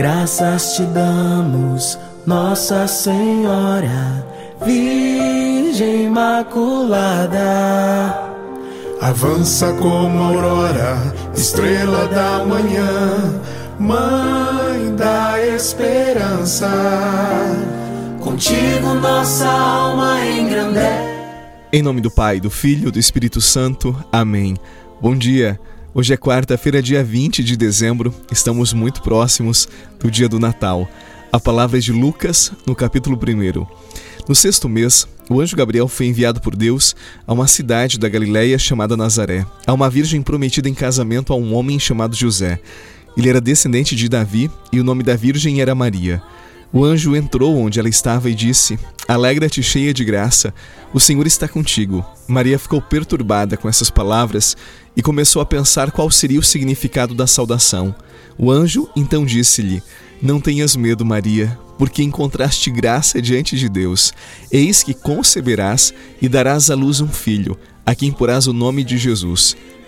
Graças te damos, Nossa Senhora, Virgem Imaculada. Avança como aurora, estrela da manhã, Mãe da esperança. Contigo nossa alma engrandece. Em nome do Pai, do Filho e do Espírito Santo. Amém. Bom dia. Hoje é quarta-feira, dia 20 de dezembro. Estamos muito próximos do dia do Natal. A palavra é de Lucas, no capítulo 1. No sexto mês, o anjo Gabriel foi enviado por Deus a uma cidade da Galiléia chamada Nazaré, a uma virgem prometida em casamento a um homem chamado José. Ele era descendente de Davi e o nome da virgem era Maria. O anjo entrou onde ela estava e disse: Alegra-te, cheia de graça, o Senhor está contigo. Maria ficou perturbada com essas palavras e começou a pensar qual seria o significado da saudação. O anjo então disse-lhe: Não tenhas medo, Maria, porque encontraste graça diante de Deus. Eis que conceberás e darás à luz um filho, a quem porás o nome de Jesus.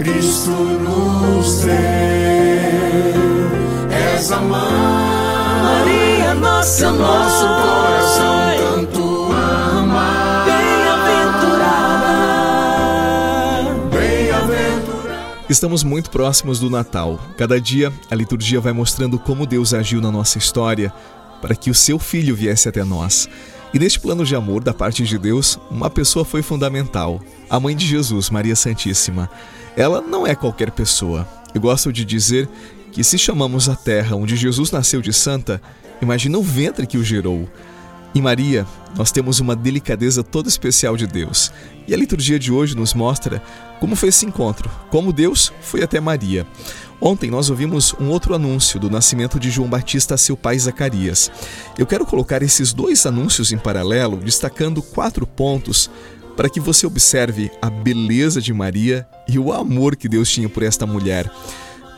Cristo nos deu. És a mãe, Maria, nossa mãe, nosso coração tanto ama. Bem-aventurada, bem-aventurada. Estamos muito próximos do Natal. Cada dia a liturgia vai mostrando como Deus agiu na nossa história para que o seu filho viesse até nós. E neste plano de amor da parte de Deus, uma pessoa foi fundamental: a mãe de Jesus, Maria Santíssima. Ela não é qualquer pessoa. Eu gosto de dizer que se chamamos a terra onde Jesus nasceu de santa, imagina o ventre que o gerou. Em Maria, nós temos uma delicadeza toda especial de Deus. E a liturgia de hoje nos mostra como foi esse encontro, como Deus foi até Maria. Ontem nós ouvimos um outro anúncio do nascimento de João Batista a seu pai Zacarias. Eu quero colocar esses dois anúncios em paralelo, destacando quatro pontos para que você observe a beleza de Maria e o amor que Deus tinha por esta mulher.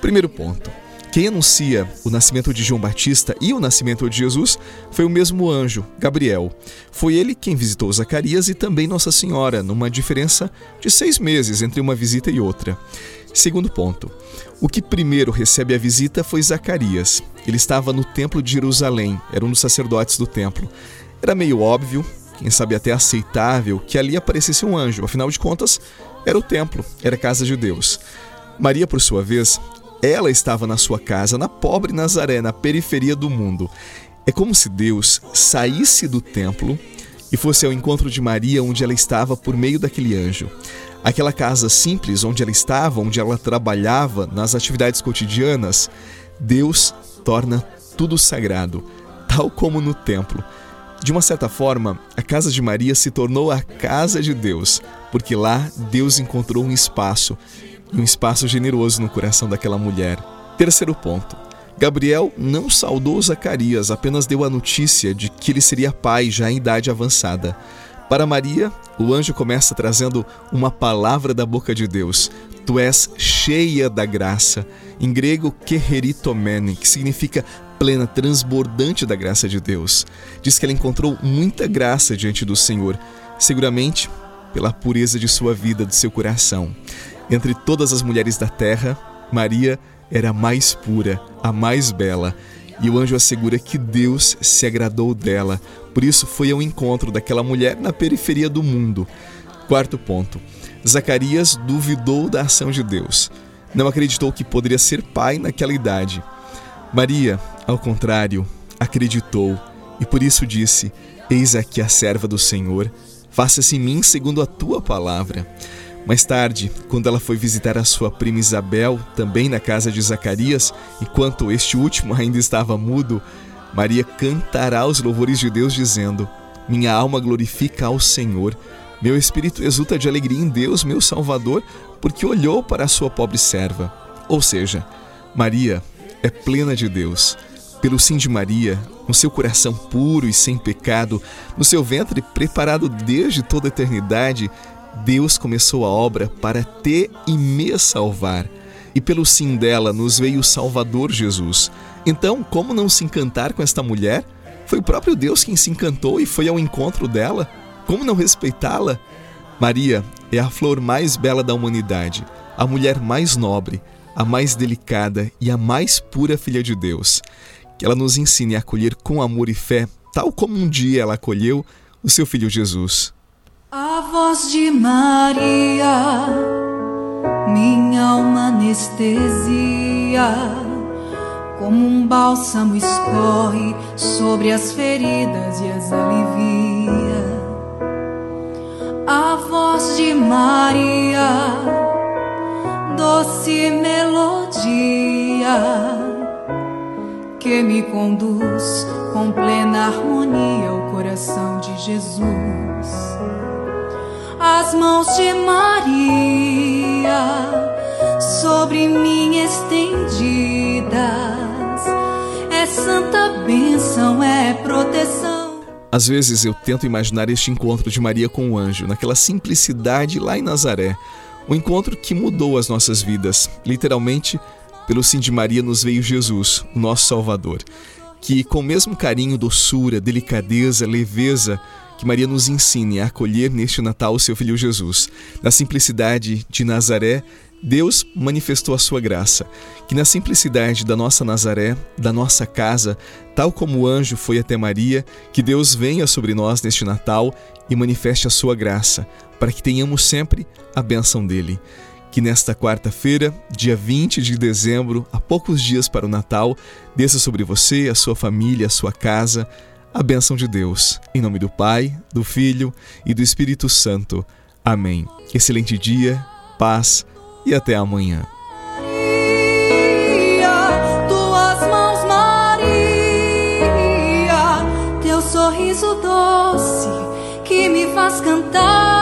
Primeiro ponto. Quem anuncia o nascimento de João Batista e o nascimento de Jesus foi o mesmo anjo, Gabriel. Foi ele quem visitou Zacarias e também Nossa Senhora, numa diferença de seis meses entre uma visita e outra. Segundo ponto. O que primeiro recebe a visita foi Zacarias. Ele estava no templo de Jerusalém, era um dos sacerdotes do templo. Era meio óbvio, quem sabe até aceitável, que ali aparecesse um anjo. Afinal de contas, era o templo, era a casa de Deus. Maria, por sua vez, ela estava na sua casa, na pobre Nazaré, na periferia do mundo. É como se Deus saísse do templo e fosse ao encontro de Maria onde ela estava por meio daquele anjo. Aquela casa simples onde ela estava, onde ela trabalhava nas atividades cotidianas, Deus torna tudo sagrado, tal como no templo. De uma certa forma, a casa de Maria se tornou a casa de Deus, porque lá Deus encontrou um espaço, um espaço generoso no coração daquela mulher. Terceiro ponto. Gabriel não saudou Zacarias, apenas deu a notícia de que ele seria pai já em idade avançada. Para Maria, o anjo começa trazendo uma palavra da boca de Deus. Tu és cheia da graça. Em grego, keheritomene, que significa plena, transbordante da graça de Deus. Diz que ela encontrou muita graça diante do Senhor, seguramente pela pureza de sua vida, de seu coração. Entre todas as mulheres da terra, Maria era a mais pura, a mais bela. E o anjo assegura que Deus se agradou dela, por isso foi ao encontro daquela mulher na periferia do mundo. Quarto ponto: Zacarias duvidou da ação de Deus. Não acreditou que poderia ser pai naquela idade. Maria, ao contrário, acreditou e por isso disse: Eis aqui a serva do Senhor, faça-se em mim segundo a tua palavra. Mais tarde, quando ela foi visitar a sua prima Isabel, também na casa de Zacarias, enquanto este último ainda estava mudo, Maria cantará os louvores de Deus, dizendo: Minha alma glorifica ao Senhor, meu espírito exulta de alegria em Deus, meu Salvador, porque olhou para a sua pobre serva. Ou seja, Maria é plena de Deus. Pelo sim de Maria, com seu coração puro e sem pecado, no seu ventre preparado desde toda a eternidade, Deus começou a obra para te e me salvar. E pelo sim dela nos veio o Salvador Jesus. Então, como não se encantar com esta mulher? Foi o próprio Deus quem se encantou e foi ao encontro dela. Como não respeitá-la? Maria é a flor mais bela da humanidade, a mulher mais nobre, a mais delicada e a mais pura filha de Deus. Que ela nos ensine a acolher com amor e fé, tal como um dia ela acolheu o seu filho Jesus. A voz de Maria, minha alma anestesia, como um bálsamo escorre sobre as feridas e as alivia. De Maria, doce melodia, que me conduz com plena harmonia ao coração de Jesus as mãos de Maria sobre mim estendidas. É santa bênção, é proteção. Às vezes eu tento imaginar este encontro de Maria com o anjo, naquela simplicidade lá em Nazaré. Um encontro que mudou as nossas vidas. Literalmente, pelo sim de Maria nos veio Jesus, o nosso Salvador. Que com o mesmo carinho, doçura, delicadeza, leveza, que Maria nos ensine a acolher neste Natal o seu filho Jesus. Na simplicidade de Nazaré, Deus manifestou a sua graça. Que na simplicidade da nossa Nazaré, da nossa casa, tal como o anjo foi até Maria, que Deus venha sobre nós neste Natal e manifeste a sua graça, para que tenhamos sempre a bênção dele. Que nesta quarta-feira, dia 20 de dezembro, a poucos dias para o Natal, desça sobre você, a sua família, a sua casa, a bênção de Deus. Em nome do Pai, do Filho e do Espírito Santo. Amém. Excelente dia, paz e até amanhã. Sorriso doce que me faz cantar.